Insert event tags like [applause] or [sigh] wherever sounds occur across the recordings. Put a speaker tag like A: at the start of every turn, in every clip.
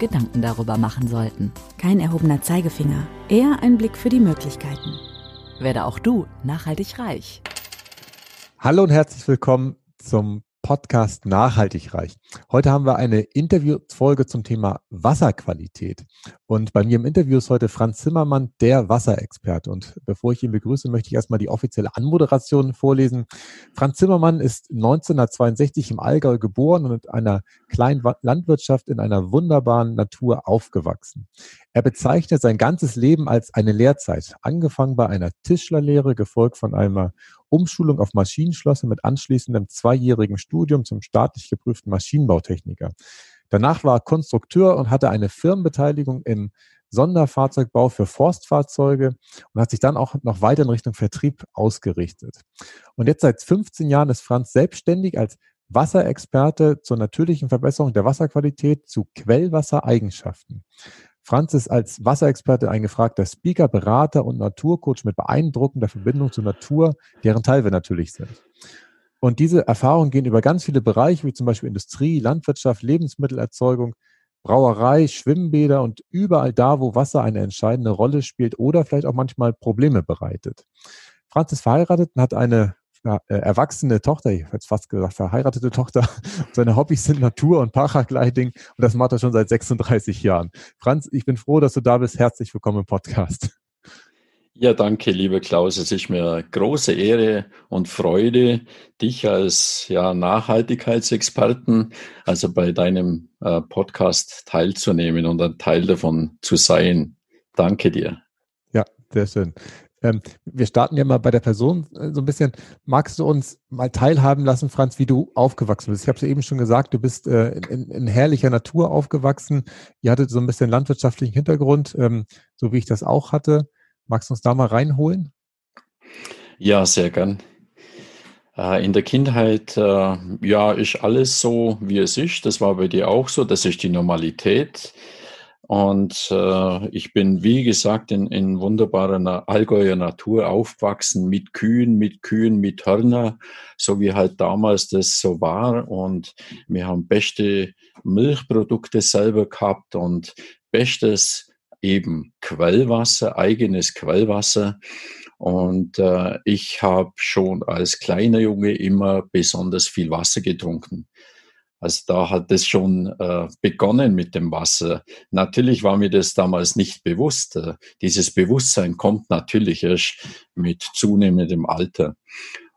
A: Gedanken darüber machen sollten.
B: Kein erhobener Zeigefinger, eher ein Blick für die Möglichkeiten.
A: Werde auch du nachhaltig reich.
C: Hallo und herzlich willkommen zum Podcast Nachhaltig reich. Heute haben wir eine Interviewfolge zum Thema Wasserqualität. Und bei mir im Interview ist heute Franz Zimmermann, der Wasserexperte. Und bevor ich ihn begrüße, möchte ich erstmal die offizielle Anmoderation vorlesen. Franz Zimmermann ist 1962 im Allgäu geboren und in einer kleinen Landwirtschaft in einer wunderbaren Natur aufgewachsen. Er bezeichnet sein ganzes Leben als eine Lehrzeit, angefangen bei einer Tischlerlehre, gefolgt von einer Umschulung auf Maschinenschlosser mit anschließendem zweijährigen Studium zum staatlich geprüften Maschinenbautechniker. Danach war er Konstrukteur und hatte eine Firmenbeteiligung im Sonderfahrzeugbau für Forstfahrzeuge und hat sich dann auch noch weiter in Richtung Vertrieb ausgerichtet. Und jetzt seit 15 Jahren ist Franz selbstständig als Wasserexperte zur natürlichen Verbesserung der Wasserqualität zu Quellwassereigenschaften. Franz ist als Wasserexperte ein gefragter Speaker, Berater und Naturcoach mit beeindruckender Verbindung zur Natur, deren Teil wir natürlich sind. Und diese Erfahrungen gehen über ganz viele Bereiche, wie zum Beispiel Industrie, Landwirtschaft, Lebensmittelerzeugung, Brauerei, Schwimmbäder und überall da, wo Wasser eine entscheidende Rolle spielt oder vielleicht auch manchmal Probleme bereitet. Franz ist verheiratet und hat eine erwachsene Tochter, ich hätte fast gesagt verheiratete Tochter. [laughs] Seine Hobbys sind Natur und Paragliding und das macht er schon seit 36 Jahren. Franz, ich bin froh, dass du da bist. Herzlich willkommen im Podcast.
D: Ja, danke, lieber Klaus. Es ist mir große Ehre und Freude, dich als ja, Nachhaltigkeitsexperten, also bei deinem äh, Podcast teilzunehmen und ein Teil davon zu sein. Danke dir.
C: Ja, sehr schön. Ähm, wir starten ja mal bei der Person äh, so ein bisschen. Magst du uns mal teilhaben lassen, Franz, wie du aufgewachsen bist? Ich habe es ja eben schon gesagt, du bist äh, in, in, herrlicher Natur aufgewachsen. Ihr hattet so ein bisschen landwirtschaftlichen Hintergrund, ähm, so wie ich das auch hatte. Magst du uns da mal reinholen?
D: Ja, sehr gern. Äh, in der Kindheit, äh, ja, ist alles so, wie es ist. Das war bei dir auch so. Das ist die Normalität. Und äh, ich bin, wie gesagt, in, in wunderbarer Allgäuer Natur aufgewachsen, mit Kühen, mit Kühen, mit Hörner, so wie halt damals das so war. Und wir haben beste Milchprodukte selber gehabt und bestes eben Quellwasser, eigenes Quellwasser. Und äh, ich habe schon als kleiner Junge immer besonders viel Wasser getrunken. Also da hat es schon äh, begonnen mit dem Wasser. Natürlich war mir das damals nicht bewusst. Äh, dieses Bewusstsein kommt natürlich erst mit zunehmendem Alter.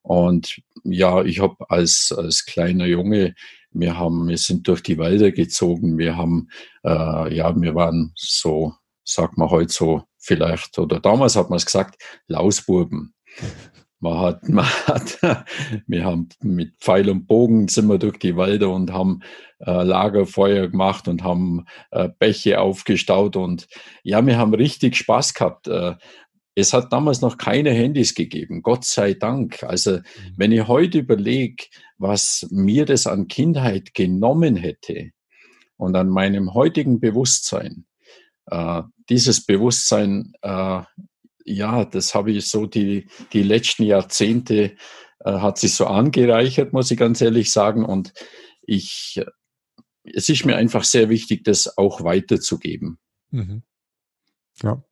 D: Und ja, ich habe als, als kleiner Junge, wir haben, wir sind durch die Wälder gezogen, wir haben, äh, ja, wir waren so, sagt man heute so vielleicht, oder damals hat man es gesagt, Lausburben. Man hat, [laughs] man hat, wir haben mit Pfeil und Bogen sind wir durch die Wälder und haben äh, Lagerfeuer gemacht und haben äh, Bäche aufgestaut und ja, wir haben richtig Spaß gehabt. Äh, es hat damals noch keine Handys gegeben, Gott sei Dank. Also mhm. wenn ich heute überlege, was mir das an Kindheit genommen hätte und an meinem heutigen Bewusstsein, äh, dieses Bewusstsein äh, ja, das habe ich so die, die letzten Jahrzehnte äh, hat sich so angereichert, muss ich ganz ehrlich sagen. Und ich, es ist mir einfach sehr wichtig, das auch weiterzugeben. Mhm.
C: Ja.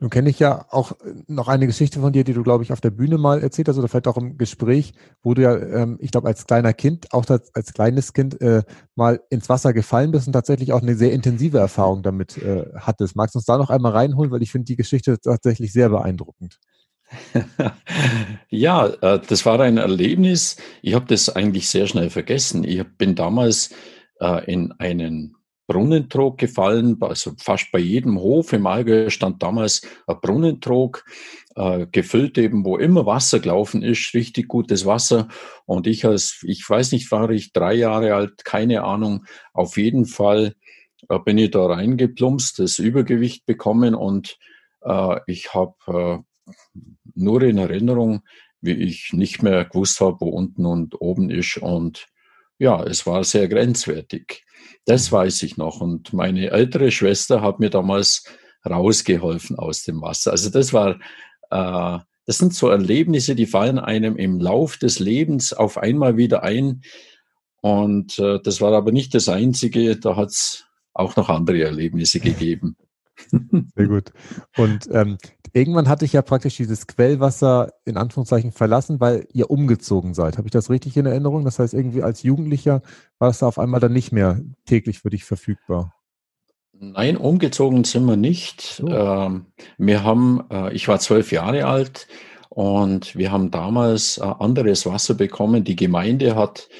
C: Nun kenne ich ja auch noch eine Geschichte von dir, die du, glaube ich, auf der Bühne mal erzählt hast oder vielleicht auch im Gespräch, wo du ja, ähm, ich glaube, als kleiner Kind, auch als, als kleines Kind, äh, mal ins Wasser gefallen bist und tatsächlich auch eine sehr intensive Erfahrung damit äh, hattest. Magst du uns da noch einmal reinholen, weil ich finde die Geschichte tatsächlich sehr beeindruckend. [laughs]
D: ja, äh, das war ein Erlebnis. Ich habe das eigentlich sehr schnell vergessen. Ich bin damals äh, in einen Brunnentrog gefallen. Also fast bei jedem Hof im Allgäu stand damals ein Brunnentrog, äh, gefüllt eben, wo immer Wasser gelaufen ist, richtig gutes Wasser. Und ich als, ich weiß nicht, war ich drei Jahre alt, keine Ahnung. Auf jeden Fall äh, bin ich da reingeplumpst, das Übergewicht bekommen und äh, ich habe äh, nur in Erinnerung, wie ich nicht mehr gewusst habe, wo unten und oben ist. Und ja, es war sehr grenzwertig. Das weiß ich noch. Und meine ältere Schwester hat mir damals rausgeholfen aus dem Wasser. Also das war, äh, das sind so Erlebnisse, die fallen einem im Lauf des Lebens auf einmal wieder ein. Und äh, das war aber nicht das Einzige. Da hat es auch noch andere Erlebnisse gegeben. [laughs]
C: Sehr gut. Und ähm, irgendwann hatte ich ja praktisch dieses Quellwasser in Anführungszeichen verlassen, weil ihr umgezogen seid. Habe ich das richtig in Erinnerung? Das heißt, irgendwie als Jugendlicher war es da auf einmal dann nicht mehr täglich für dich verfügbar.
D: Nein, umgezogen sind wir nicht. So. Ähm, wir haben, äh, ich war zwölf Jahre alt und wir haben damals äh, anderes Wasser bekommen. Die Gemeinde hat,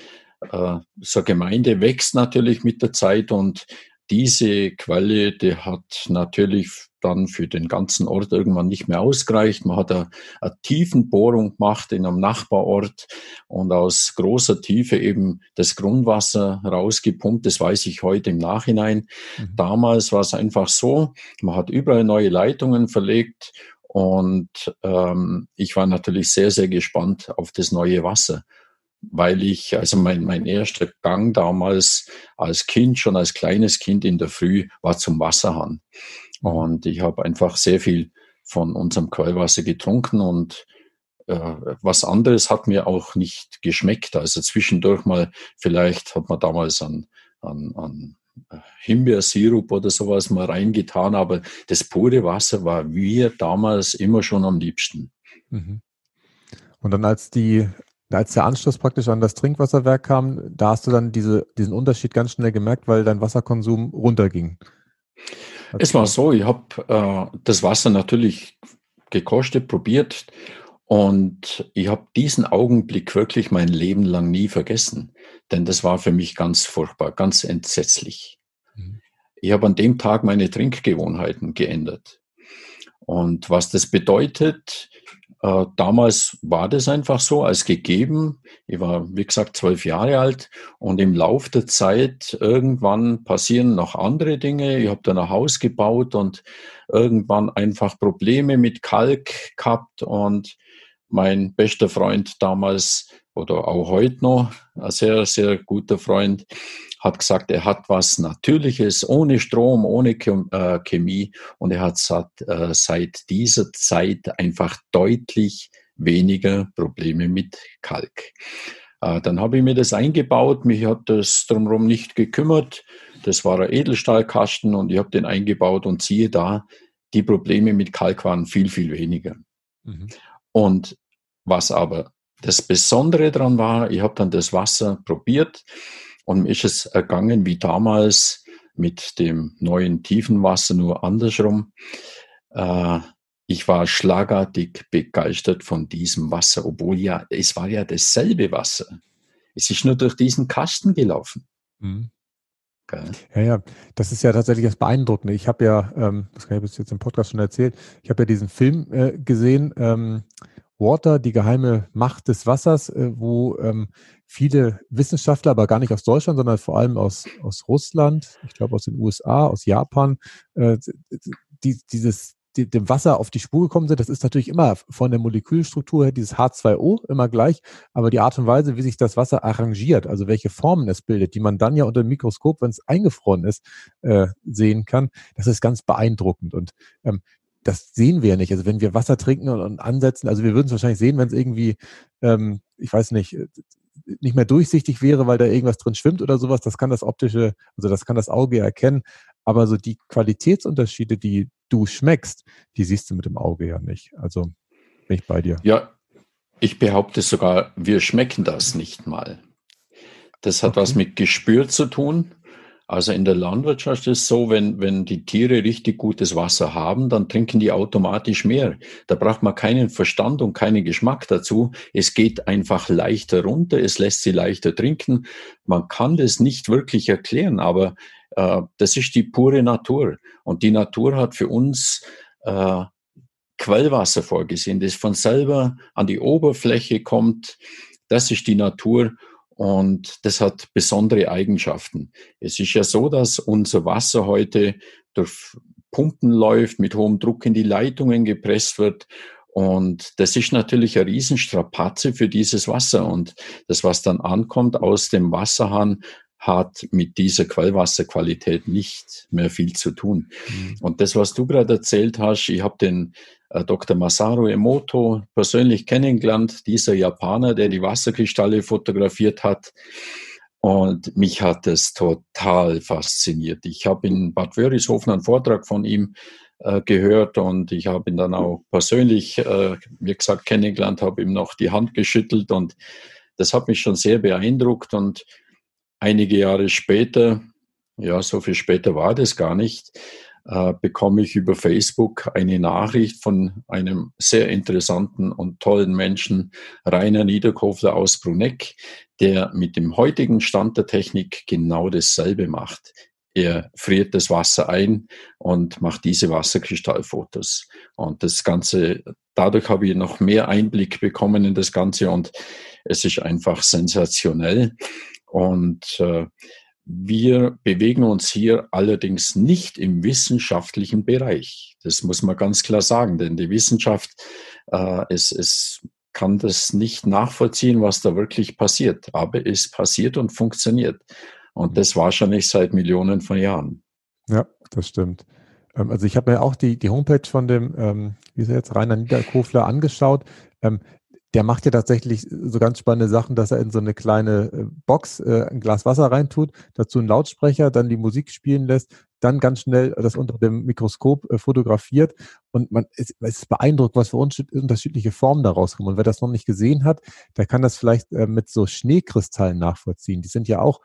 D: äh, so Gemeinde wächst natürlich mit der Zeit und diese Quelle, die hat natürlich dann für den ganzen Ort irgendwann nicht mehr ausgereicht. Man hat eine, eine Tiefenbohrung gemacht in einem Nachbarort und aus großer Tiefe eben das Grundwasser rausgepumpt. Das weiß ich heute im Nachhinein. Mhm. Damals war es einfach so, man hat überall neue Leitungen verlegt und ähm, ich war natürlich sehr, sehr gespannt auf das neue Wasser weil ich, also mein, mein erster Gang damals als Kind, schon als kleines Kind in der Früh, war zum Wasserhahn. Und ich habe einfach sehr viel von unserem Quellwasser getrunken und äh, was anderes hat mir auch nicht geschmeckt. Also zwischendurch mal, vielleicht hat man damals an, an, an Himbeersirup oder sowas mal reingetan, aber das pure Wasser war mir damals immer schon am liebsten. Mhm.
C: Und dann als die als der Anschluss praktisch an das Trinkwasserwerk kam, da hast du dann diese, diesen Unterschied ganz schnell gemerkt, weil dein Wasserkonsum runterging.
D: Es war so, ich habe äh, das Wasser natürlich gekostet, probiert und ich habe diesen Augenblick wirklich mein Leben lang nie vergessen, denn das war für mich ganz furchtbar, ganz entsetzlich. Mhm. Ich habe an dem Tag meine Trinkgewohnheiten geändert. Und was das bedeutet, äh, damals war das einfach so als gegeben. Ich war, wie gesagt, zwölf Jahre alt und im Lauf der Zeit irgendwann passieren noch andere Dinge. Ich habe dann ein Haus gebaut und irgendwann einfach Probleme mit Kalk gehabt und mein bester Freund damals oder auch heute noch, ein sehr, sehr guter Freund, hat gesagt, er hat was Natürliches, ohne Strom, ohne äh, Chemie und er hat äh, seit dieser Zeit einfach deutlich weniger Probleme mit Kalk. Äh, dann habe ich mir das eingebaut, mich hat das drumherum nicht gekümmert. Das war ein Edelstahlkasten und ich habe den eingebaut und siehe da, die Probleme mit Kalk waren viel, viel weniger. Mhm. Und was aber das Besondere daran war, ich habe dann das Wasser probiert und mir ist es ergangen wie damals mit dem neuen Tiefenwasser, nur andersrum. Äh, ich war schlagartig begeistert von diesem Wasser, obwohl ja, es war ja dasselbe Wasser. Es ist nur durch diesen Kasten gelaufen. Mhm.
C: Ja, ja, das ist ja tatsächlich das Beeindruckende. Ich habe ja, ähm, das kann ich jetzt im Podcast schon erzählt, ich habe ja diesen Film äh, gesehen, ähm, Water, die geheime Macht des Wassers, äh, wo ähm, viele Wissenschaftler, aber gar nicht aus Deutschland, sondern vor allem aus, aus Russland, ich glaube aus den USA, aus Japan, äh, die, dieses die, dem Wasser auf die Spur gekommen sind. Das ist natürlich immer von der Molekülstruktur her dieses H2O immer gleich, aber die Art und Weise, wie sich das Wasser arrangiert, also welche Formen es bildet, die man dann ja unter dem Mikroskop, wenn es eingefroren ist, äh, sehen kann, das ist ganz beeindruckend. Und ähm, das sehen wir ja nicht. Also wenn wir Wasser trinken und, und ansetzen, also wir würden es wahrscheinlich sehen, wenn es irgendwie, ähm, ich weiß nicht, äh, nicht mehr durchsichtig wäre, weil da irgendwas drin schwimmt oder sowas. Das kann das optische, also das kann das Auge erkennen. Aber so die Qualitätsunterschiede, die du schmeckst, die siehst du mit dem Auge ja nicht. Also bin ich bei dir.
D: Ja, ich behaupte sogar, wir schmecken das nicht mal. Das hat okay. was mit Gespür zu tun. Also in der Landwirtschaft ist es so, wenn, wenn die Tiere richtig gutes Wasser haben, dann trinken die automatisch mehr. Da braucht man keinen Verstand und keinen Geschmack dazu. Es geht einfach leichter runter, es lässt sie leichter trinken. Man kann das nicht wirklich erklären, aber äh, das ist die pure Natur. Und die Natur hat für uns äh, Quellwasser vorgesehen, das von selber an die Oberfläche kommt. Das ist die Natur. Und das hat besondere Eigenschaften. Es ist ja so, dass unser Wasser heute durch Pumpen läuft, mit hohem Druck in die Leitungen gepresst wird und das ist natürlich eine Riesenstrapaze für dieses Wasser. Und das, was dann ankommt aus dem Wasserhahn, hat mit dieser Quellwasserqualität nicht mehr viel zu tun. Mhm. Und das, was du gerade erzählt hast, ich habe den äh, Dr. Masaru Emoto persönlich kennengelernt, dieser Japaner, der die Wasserkristalle fotografiert hat. Und mich hat es total fasziniert. Ich habe in Bad Wörishofen einen Vortrag von ihm äh, gehört und ich habe ihn dann auch persönlich, äh, wie gesagt, kennengelernt, habe ihm noch die Hand geschüttelt und das hat mich schon sehr beeindruckt und einige Jahre später, ja, so viel später war das gar nicht, äh, bekomme ich über Facebook eine Nachricht von einem sehr interessanten und tollen Menschen, Rainer Niederkofler aus Bruneck, der mit dem heutigen Stand der Technik genau dasselbe macht. Er friert das Wasser ein und macht diese Wasserkristallfotos. Und das Ganze, dadurch habe ich noch mehr Einblick bekommen in das Ganze und es ist einfach sensationell. Und äh, wir bewegen uns hier allerdings nicht im wissenschaftlichen Bereich. Das muss man ganz klar sagen, denn die Wissenschaft, äh, es, es kann das nicht nachvollziehen, was da wirklich passiert. Aber es passiert und funktioniert. Und das wahrscheinlich seit Millionen von Jahren.
C: Ja, das stimmt. Ähm, also ich habe mir auch die, die Homepage von dem, ähm, wie ist er jetzt, Rainer Niederkofler angeschaut. Ähm, der macht ja tatsächlich so ganz spannende Sachen, dass er in so eine kleine äh, Box äh, ein Glas Wasser reintut, dazu einen Lautsprecher, dann die Musik spielen lässt, dann ganz schnell das unter dem Mikroskop äh, fotografiert und man ist, es ist beeindruckt, was für unterschiedliche Formen daraus kommen. Und wer das noch nicht gesehen hat, der kann das vielleicht äh, mit so Schneekristallen nachvollziehen. Die sind ja auch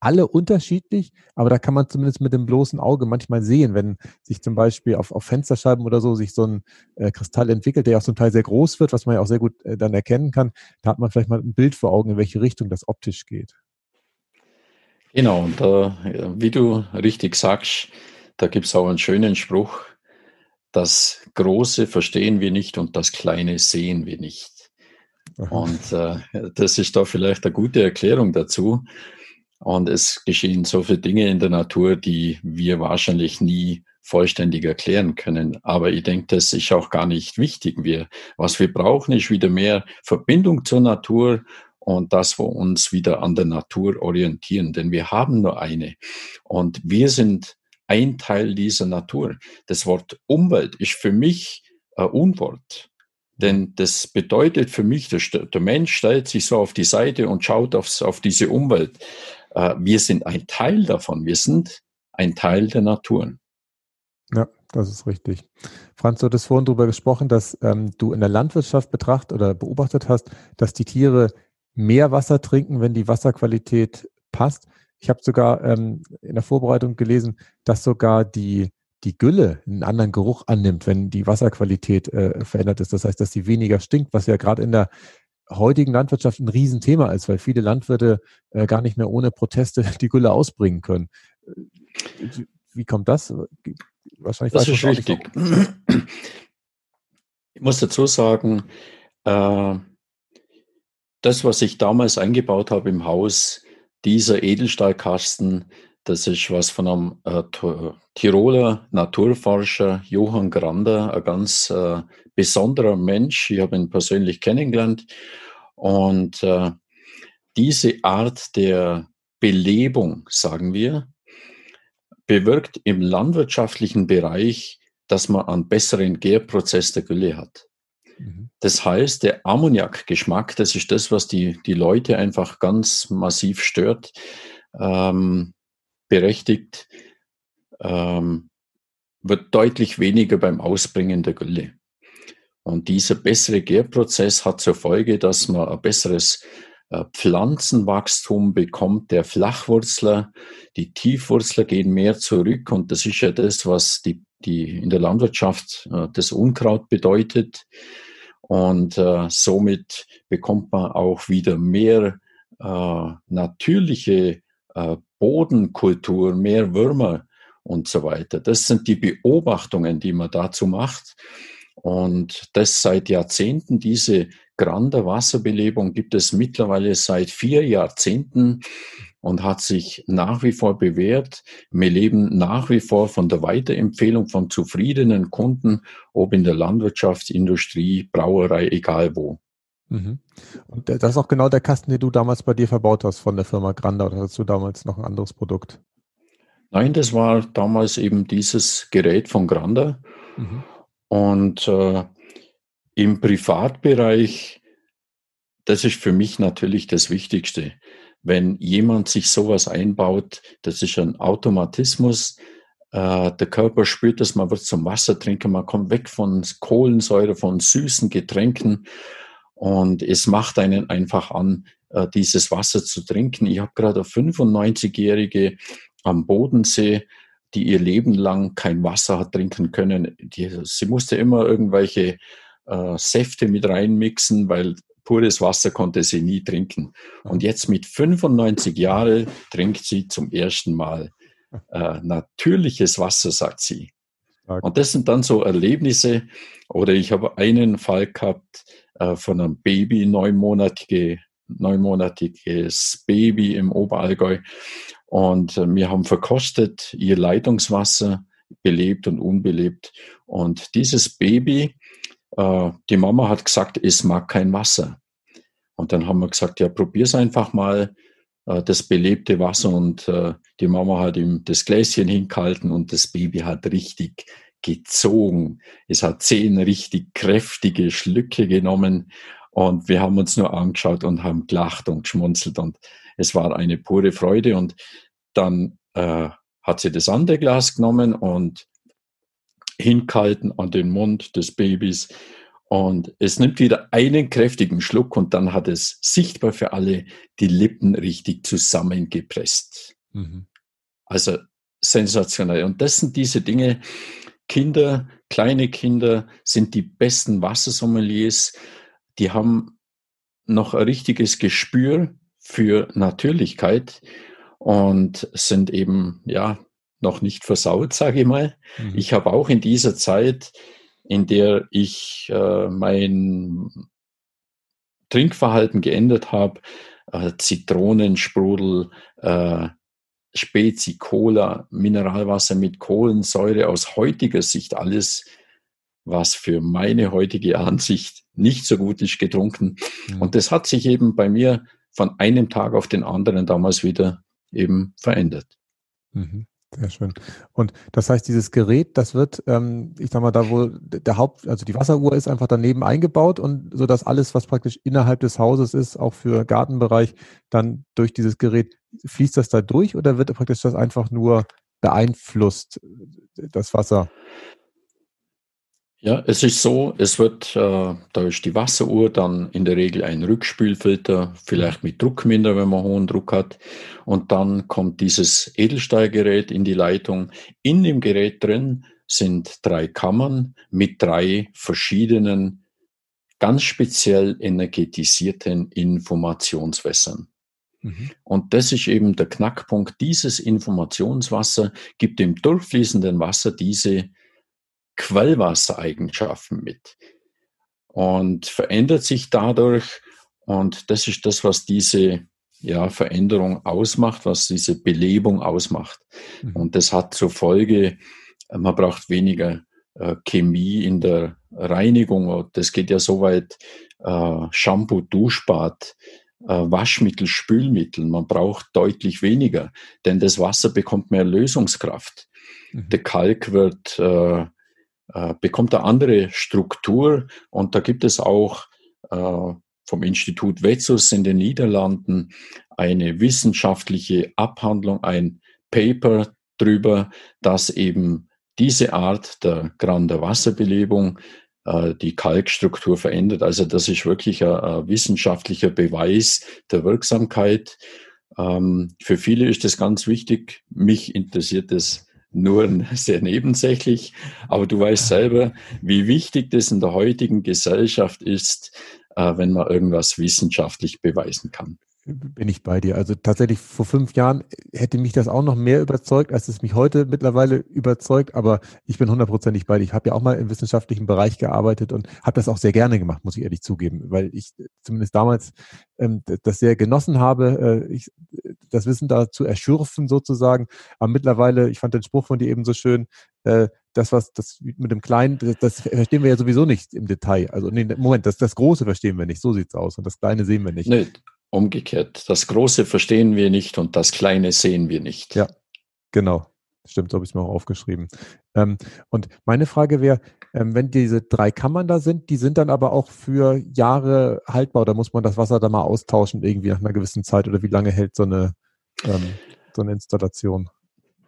C: alle unterschiedlich, aber da kann man zumindest mit dem bloßen Auge manchmal sehen, wenn sich zum Beispiel auf, auf Fensterscheiben oder so sich so ein äh, Kristall entwickelt, der auch zum Teil sehr groß wird, was man ja auch sehr gut äh, dann erkennen kann, da hat man vielleicht mal ein Bild vor Augen, in welche Richtung das optisch geht.
D: Genau, und äh, wie du richtig sagst, da gibt es auch einen schönen Spruch, das Große verstehen wir nicht und das Kleine sehen wir nicht. Und äh, das ist da vielleicht eine gute Erklärung dazu. Und es geschehen so viele Dinge in der Natur, die wir wahrscheinlich nie vollständig erklären können. Aber ich denke, das ist auch gar nicht wichtig. Wir, was wir brauchen, ist wieder mehr Verbindung zur Natur und dass wir uns wieder an der Natur orientieren, denn wir haben nur eine. Und wir sind ein Teil dieser Natur. Das Wort Umwelt ist für mich ein Unwort. Denn das bedeutet für mich, der Mensch stellt sich so auf die Seite und schaut aufs, auf diese Umwelt. Äh, wir sind ein Teil davon. Wir sind ein Teil der Natur.
C: Ja, das ist richtig. Franz, du hattest vorhin darüber gesprochen, dass ähm, du in der Landwirtschaft betrachtet oder beobachtet hast, dass die Tiere mehr Wasser trinken, wenn die Wasserqualität passt. Ich habe sogar ähm, in der Vorbereitung gelesen, dass sogar die, die Gülle einen anderen Geruch annimmt, wenn die Wasserqualität äh, verändert ist. Das heißt, dass sie weniger stinkt, was ja gerade in der heutigen Landwirtschaft ein Riesenthema ist, weil viele Landwirte äh, gar nicht mehr ohne Proteste [laughs] die Gülle ausbringen können. Äh, wie kommt das?
D: Wahrscheinlich das ist richtig. Ich muss dazu sagen, äh, das, was ich damals eingebaut habe im Haus, dieser Edelstahlkasten, das ist was von einem äh, Tiroler Naturforscher Johann Grander, ein ganz äh, besonderer Mensch. Ich habe ihn persönlich kennengelernt. Und äh, diese Art der Belebung, sagen wir, bewirkt im landwirtschaftlichen Bereich, dass man einen besseren Gärprozess der Gülle hat. Mhm. Das heißt, der Ammoniakgeschmack, das ist das, was die, die Leute einfach ganz massiv stört. Ähm, berechtigt, ähm, wird deutlich weniger beim Ausbringen der Gülle. Und dieser bessere Gärprozess hat zur Folge, dass man ein besseres äh, Pflanzenwachstum bekommt der Flachwurzler. Die Tiefwurzler gehen mehr zurück und das ist ja das, was die, die in der Landwirtschaft äh, das Unkraut bedeutet. Und äh, somit bekommt man auch wieder mehr äh, natürliche äh, Bodenkultur, mehr Würmer und so weiter. Das sind die Beobachtungen, die man dazu macht. Und das seit Jahrzehnten, diese Grande Wasserbelebung gibt es mittlerweile seit vier Jahrzehnten und hat sich nach wie vor bewährt. Wir leben nach wie vor von der Weiterempfehlung von zufriedenen Kunden, ob in der Landwirtschaft, Industrie, Brauerei, egal wo.
C: Mhm. Und das ist auch genau der Kasten, den du damals bei dir verbaut hast von der Firma Granda oder hast du damals noch ein anderes Produkt?
D: Nein, das war damals eben dieses Gerät von Granda. Mhm. Und äh, im Privatbereich, das ist für mich natürlich das Wichtigste. Wenn jemand sich sowas einbaut, das ist ein Automatismus. Äh, der Körper spürt das, man wird zum Wassertrinker, man kommt weg von Kohlensäure, von süßen Getränken und es macht einen einfach an, äh, dieses Wasser zu trinken. Ich habe gerade eine 95-Jährige am Bodensee, die ihr Leben lang kein Wasser hat trinken können. Die, sie musste immer irgendwelche äh, Säfte mit reinmixen, weil pures Wasser konnte sie nie trinken. Und jetzt mit 95 Jahren trinkt sie zum ersten Mal äh, natürliches Wasser, sagt sie. Und das sind dann so Erlebnisse. Oder ich habe einen Fall gehabt äh, von einem Baby, neunmonatige, neunmonatiges Baby im Oberallgäu. Und äh, wir haben verkostet ihr Leitungswasser, belebt und unbelebt. Und dieses Baby, äh, die Mama hat gesagt, es mag kein Wasser. Und dann haben wir gesagt, ja, probier's einfach mal das belebte Wasser. Und die Mama hat ihm das Gläschen hingehalten und das Baby hat richtig gezogen. Es hat zehn richtig kräftige Schlücke genommen und wir haben uns nur angeschaut und haben gelacht und geschmunzelt und es war eine pure Freude und dann äh, hat sie das andere Glas genommen und hingehalten an den Mund des Babys und es nimmt wieder einen kräftigen Schluck und dann hat es sichtbar für alle die Lippen richtig zusammengepresst. Mhm. Also sensationell. Und das sind diese Dinge, Kinder, kleine Kinder sind die besten Wassersommeliers. Die haben noch ein richtiges Gespür für Natürlichkeit und sind eben, ja, noch nicht versaut, sage ich mal. Mhm. Ich habe auch in dieser Zeit, in der ich äh, mein Trinkverhalten geändert habe, äh, Zitronensprudel, äh, Spezi, Cola, Mineralwasser mit Kohlensäure aus heutiger Sicht alles, was für meine heutige Ansicht nicht so gut ist, getrunken. Mhm. Und das hat sich eben bei mir von einem Tag auf den anderen damals wieder eben verändert.
C: Mhm. Sehr schön. Und das heißt, dieses Gerät, das wird, ähm, ich sag mal, da wo der Haupt, also die Wasseruhr ist einfach daneben eingebaut und so dass alles, was praktisch innerhalb des Hauses ist, auch für Gartenbereich, dann durch dieses Gerät fließt das da durch oder wird praktisch das einfach nur beeinflusst, das Wasser?
D: Ja, es ist so, es wird äh, durch die Wasseruhr dann in der Regel ein Rückspülfilter, vielleicht mit Druckminder, wenn man hohen Druck hat. Und dann kommt dieses Edelstahlgerät in die Leitung. In dem Gerät drin sind drei Kammern mit drei verschiedenen, ganz speziell energetisierten Informationswässern. Mhm. Und das ist eben der Knackpunkt. Dieses Informationswasser gibt dem durchfließenden Wasser diese Quellwassereigenschaften mit und verändert sich dadurch. Und das ist das, was diese ja, Veränderung ausmacht, was diese Belebung ausmacht. Mhm. Und das hat zur Folge, man braucht weniger äh, Chemie in der Reinigung. Das geht ja so weit, äh, Shampoo, Duschbad, äh, Waschmittel, Spülmittel. Man braucht deutlich weniger, denn das Wasser bekommt mehr Lösungskraft. Mhm. Der Kalk wird äh, bekommt eine andere Struktur und da gibt es auch äh, vom Institut Vetsus in den Niederlanden eine wissenschaftliche Abhandlung, ein Paper drüber, dass eben diese Art der Grande Wasserbelebung äh, die Kalkstruktur verändert. Also das ist wirklich ein, ein wissenschaftlicher Beweis der Wirksamkeit. Ähm, für viele ist das ganz wichtig. Mich interessiert es nur sehr nebensächlich. Aber du weißt selber, wie wichtig das in der heutigen Gesellschaft ist, äh, wenn man irgendwas wissenschaftlich beweisen kann.
C: bin ich bei dir. Also tatsächlich vor fünf Jahren hätte mich das auch noch mehr überzeugt, als es mich heute mittlerweile überzeugt. Aber ich bin hundertprozentig bei dir. Ich habe ja auch mal im wissenschaftlichen Bereich gearbeitet und habe das auch sehr gerne gemacht, muss ich ehrlich zugeben, weil ich zumindest damals ähm, das sehr genossen habe, äh, ich, das Wissen da zu erschürfen sozusagen. Aber mittlerweile, ich fand den Spruch von dir eben so schön, äh, das, was das mit dem Kleinen, das, das, verstehen wir ja sowieso nicht im Detail. Also nee, Moment, das, das Große verstehen wir nicht, so sieht's aus. Und das Kleine sehen wir nicht.
D: Nee, umgekehrt. Das Große verstehen wir nicht und das Kleine sehen wir nicht.
C: Ja, genau. Stimmt, so habe ich es mir auch aufgeschrieben. Ähm, und meine Frage wäre, ähm, wenn diese drei Kammern da sind, die sind dann aber auch für Jahre haltbar oder muss man das Wasser da mal austauschen, irgendwie nach einer gewissen Zeit oder wie lange hält so eine, ähm, so eine Installation?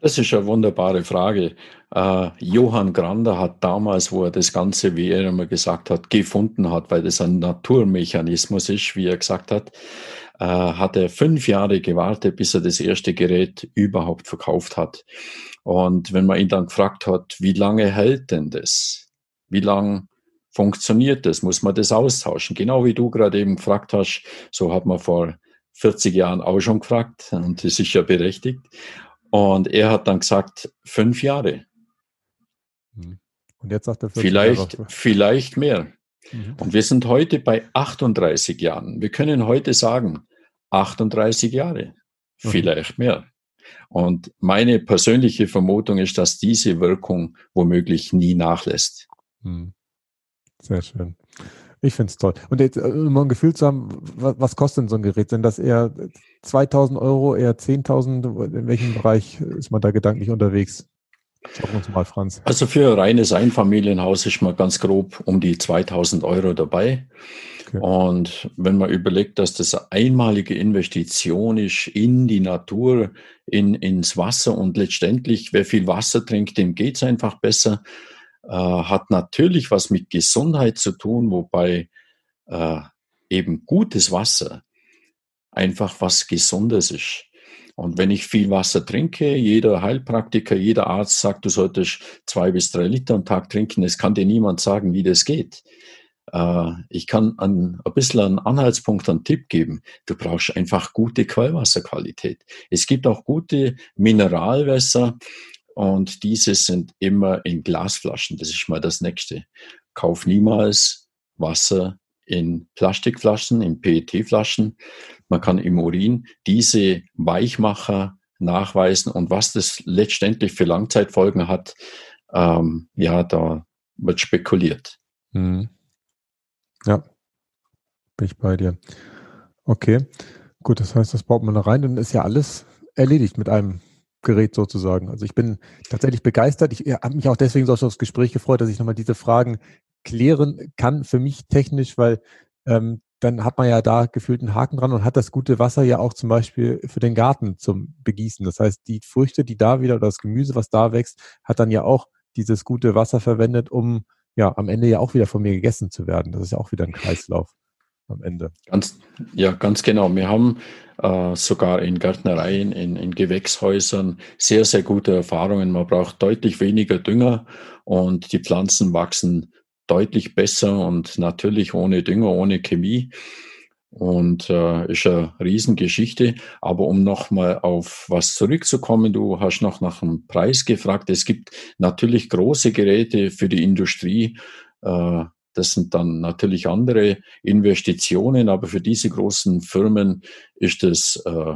D: Das ist eine wunderbare Frage. Äh, Johann Grander hat damals, wo er das Ganze, wie er immer gesagt hat, gefunden hat, weil das ein Naturmechanismus ist, wie er gesagt hat, äh, hat er fünf Jahre gewartet, bis er das erste Gerät überhaupt verkauft hat. Und wenn man ihn dann gefragt hat, wie lange hält denn das? Wie lange funktioniert das? Muss man das austauschen? Genau wie du gerade eben gefragt hast, so hat man vor 40 Jahren auch schon gefragt und ist ja berechtigt. Und er hat dann gesagt, fünf Jahre.
C: Hm. Und jetzt sagt er
D: vielleicht, Jahre. vielleicht mehr. Mhm. Und wir sind heute bei 38 Jahren. Wir können heute sagen, 38 Jahre, mhm. vielleicht mehr. Und meine persönliche Vermutung ist, dass diese Wirkung womöglich nie nachlässt.
C: Mhm. Sehr schön. Ich finde es toll. Und jetzt, äh, um ein Gefühl zu haben, was, was, kostet denn so ein Gerät? Sind das eher 2000 Euro, eher 10.000? In welchem Bereich ist man da gedanklich unterwegs?
D: Schauen wir uns mal, Franz. Also für ein reines Einfamilienhaus ist man ganz grob um die 2000 Euro dabei. Okay. Und wenn man überlegt, dass das eine einmalige Investition ist in die Natur, in, ins Wasser und letztendlich, wer viel Wasser trinkt, dem geht es einfach besser äh, hat natürlich was mit Gesundheit zu tun, wobei äh, eben gutes Wasser einfach was Gesundes ist. Und wenn ich viel Wasser trinke, jeder Heilpraktiker, jeder Arzt sagt, du solltest zwei bis drei Liter am Tag trinken. Es kann dir niemand sagen, wie das geht. Äh, ich kann ein, ein bisschen einen Anhaltspunkt, einen Tipp geben. Du brauchst einfach gute Quellwasserqualität. Es gibt auch gute Mineralwässer, und diese sind immer in Glasflaschen. Das ist mal das nächste. Kauf niemals Wasser in Plastikflaschen, in PET-Flaschen. Man kann im Urin diese Weichmacher nachweisen und was das letztendlich für Langzeitfolgen hat, ähm, ja, da wird spekuliert. Mhm.
C: Ja, bin ich bei dir. Okay, gut, das heißt, das baut man da rein, dann ist ja alles erledigt mit einem Gerät sozusagen. Also ich bin tatsächlich begeistert. Ich habe mich auch deswegen so auf das Gespräch gefreut, dass ich nochmal diese Fragen klären kann für mich technisch, weil ähm, dann hat man ja da gefühlt einen Haken dran und hat das gute Wasser ja auch zum Beispiel für den Garten zum Begießen. Das heißt, die Früchte, die da wieder oder das Gemüse, was da wächst, hat dann ja auch dieses gute Wasser verwendet, um ja am Ende ja auch wieder von mir gegessen zu werden. Das ist ja auch wieder ein Kreislauf am Ende.
D: Ganz, ja, ganz genau. Wir haben äh, sogar in Gärtnereien, in, in Gewächshäusern sehr, sehr gute Erfahrungen. Man braucht deutlich weniger Dünger und die Pflanzen wachsen deutlich besser und natürlich ohne Dünger, ohne Chemie. Und äh, ist eine Riesengeschichte. Aber um nochmal auf was zurückzukommen, du hast noch nach dem Preis gefragt. Es gibt natürlich große Geräte für die Industrie. Äh, das sind dann natürlich andere Investitionen, aber für diese großen Firmen ist es äh,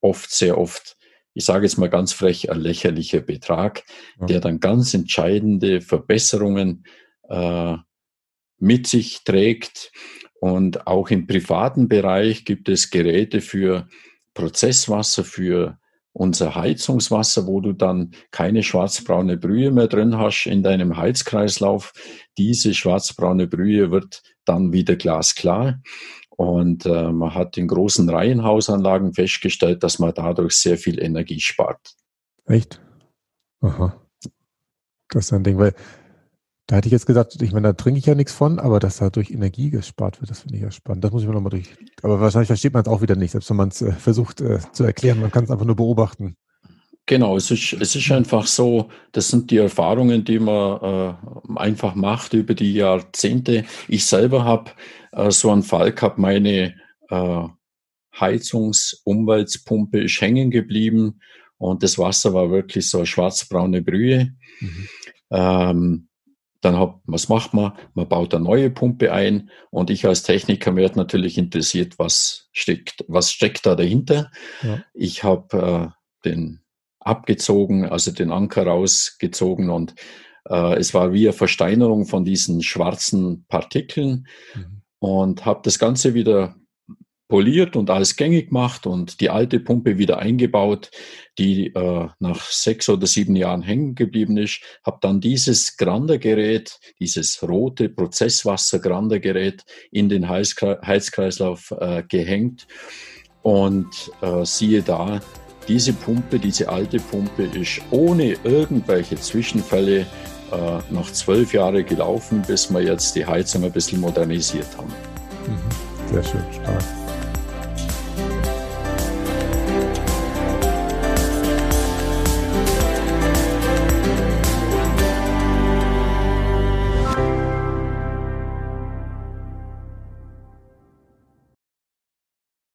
D: oft, sehr oft, ich sage jetzt mal ganz frech, ein lächerlicher Betrag, ja. der dann ganz entscheidende Verbesserungen äh, mit sich trägt. Und auch im privaten Bereich gibt es Geräte für Prozesswasser, für unser Heizungswasser, wo du dann keine schwarzbraune Brühe mehr drin hast in deinem Heizkreislauf. Diese schwarzbraune Brühe wird dann wieder glasklar. Und äh, man hat in großen Reihenhausanlagen festgestellt, dass man dadurch sehr viel Energie spart.
C: Echt? Aha. Das ist ein Ding, weil da hätte ich jetzt gesagt, ich meine, da trinke ich ja nichts von, aber dass da durch Energie gespart wird, das finde ich ja spannend. Das muss ich mir nochmal durch. Aber wahrscheinlich versteht man es auch wieder nicht, selbst wenn man es äh, versucht äh, zu erklären. Man kann es einfach nur beobachten.
D: Genau, es ist, es ist einfach so, das sind die Erfahrungen, die man äh, einfach macht über die Jahrzehnte. Ich selber habe äh, so einen Fall gehabt, meine äh, Heizungsumweltpumpe ist hängen geblieben und das Wasser war wirklich so schwarzbraune Brühe. Mhm. Ähm, dann hat, was macht man? Man baut eine neue Pumpe ein und ich als Techniker werde natürlich interessiert, was steckt, was steckt da dahinter. Ja. Ich habe äh, den abgezogen, also den Anker rausgezogen und äh, es war wie eine Versteinerung von diesen schwarzen Partikeln mhm. und habe das Ganze wieder poliert und alles gängig gemacht und die alte Pumpe wieder eingebaut, die äh, nach sechs oder sieben Jahren hängen geblieben ist. Habe dann dieses Grander-Gerät, dieses rote Prozesswasser-Grander-Gerät in den Heizkreislauf äh, gehängt und äh, siehe da, diese Pumpe, diese alte Pumpe ist ohne irgendwelche Zwischenfälle äh, noch zwölf Jahre gelaufen, bis wir jetzt die Heizung ein bisschen modernisiert haben.
C: Mhm. Sehr schön, stark.